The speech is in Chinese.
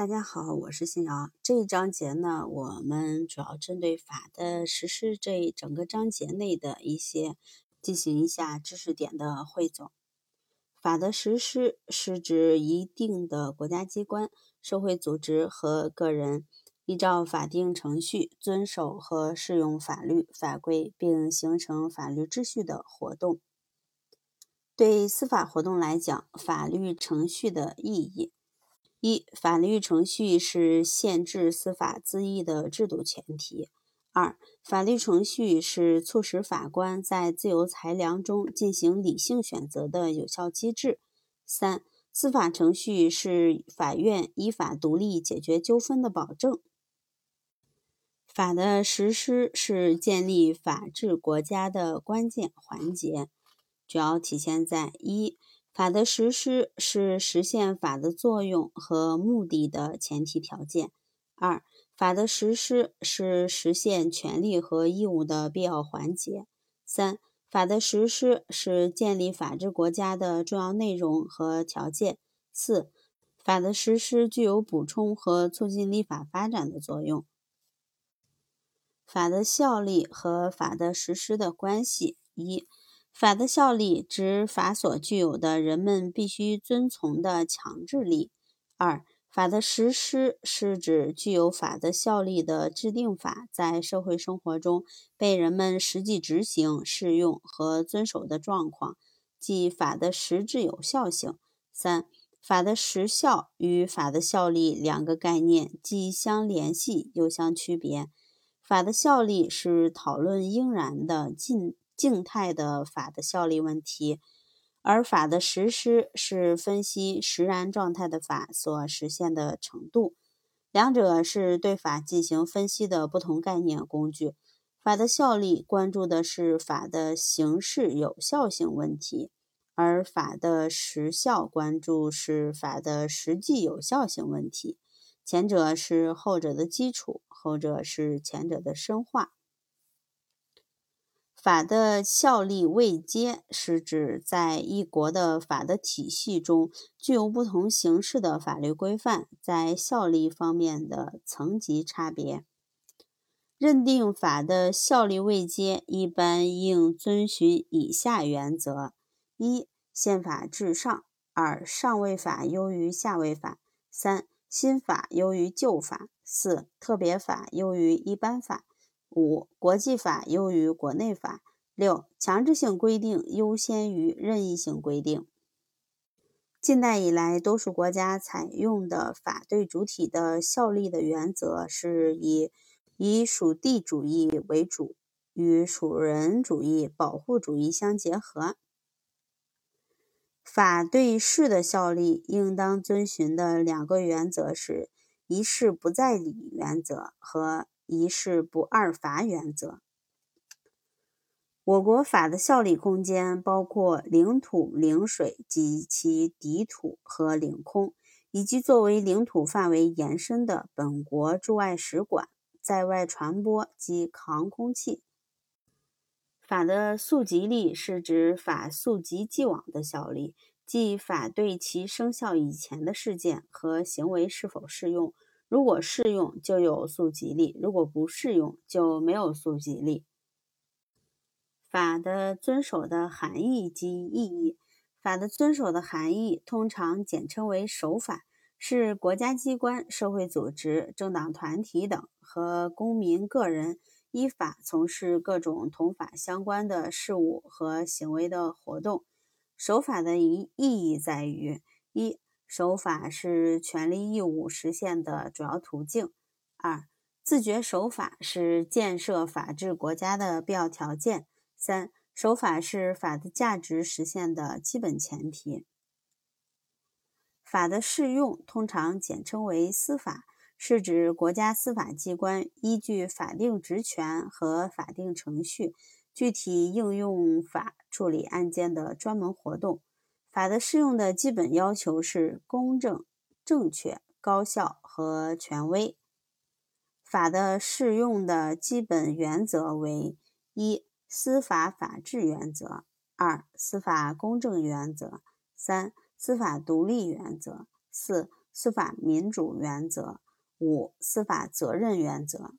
大家好，我是新瑶。这一章节呢，我们主要针对法的实施这一整个章节内的一些进行一下知识点的汇总。法的实施是指一定的国家机关、社会组织和个人依照法定程序遵守和适用法律法规，并形成法律秩序的活动。对司法活动来讲，法律程序的意义。一、法律程序是限制司法恣意的制度前提。二、法律程序是促使法官在自由裁量中进行理性选择的有效机制。三、司法程序是法院依法独立解决纠纷的保证。法的实施是建立法治国家的关键环节，主要体现在一。法的实施是实现法的作用和目的的前提条件。二、法的实施是实现权利和义务的必要环节。三、法的实施是建立法治国家的重要内容和条件。四、法的实施具有补充和促进立法发展的作用。法的效力和法的实施的关系一。法的效力指法所具有的人们必须遵从的强制力。二、法的实施是指具有法的效力的制定法在社会生活中被人们实际执行、适用和遵守的状况，即法的实质有效性。三、法的实效与法的效力两个概念既相联系又相区别。法的效力是讨论应然的进。静态的法的效力问题，而法的实施是分析实然状态的法所实现的程度，两者是对法进行分析的不同概念工具。法的效力关注的是法的形式有效性问题，而法的实效关注是法的实际有效性问题。前者是后者的基础，后者是前者的深化。法的效力位阶是指在一国的法的体系中，具有不同形式的法律规范在效力方面的层级差别。认定法的效力位阶，一般应遵循以下原则：一、宪法至上；二、上位法优于下位法；三、新法优于旧法；四、特别法优于一般法。五、国际法优于国内法。六、强制性规定优先于任意性规定。近代以来，多数国家采用的法对主体的效力的原则是以以属地主义为主，与属人主义、保护主义相结合。法对事的效力应当遵循的两个原则是一事不在理原则和。一事不二法原则。我国法的效力空间包括领土、领水及其底土和领空，以及作为领土范围延伸的本国驻外使馆、在外传播及航空器。法的溯及力是指法溯及既往的效力，即法对其生效以前的事件和行为是否适用。如果适用，就有溯及力；如果不适用，就没有溯及力。法的遵守的含义及意义，法的遵守的含义通常简称为守法，是国家机关、社会组织、政党团体等和公民个人依法从事各种同法相关的事务和行为的活动。守法的意意义在于一。守法是权利义务实现的主要途径。二、自觉守法是建设法治国家的必要条件。三、守法是法的价值实现的基本前提。法的适用通常简称为司法，是指国家司法机关依据法定职权和法定程序，具体应用法处理案件的专门活动。法的适用的基本要求是公正、正确、高效和权威。法的适用的基本原则为：一、司法法治原则；二、司法公正原则；三、司法独立原则；四、司法民主原则；五、司法责任原则。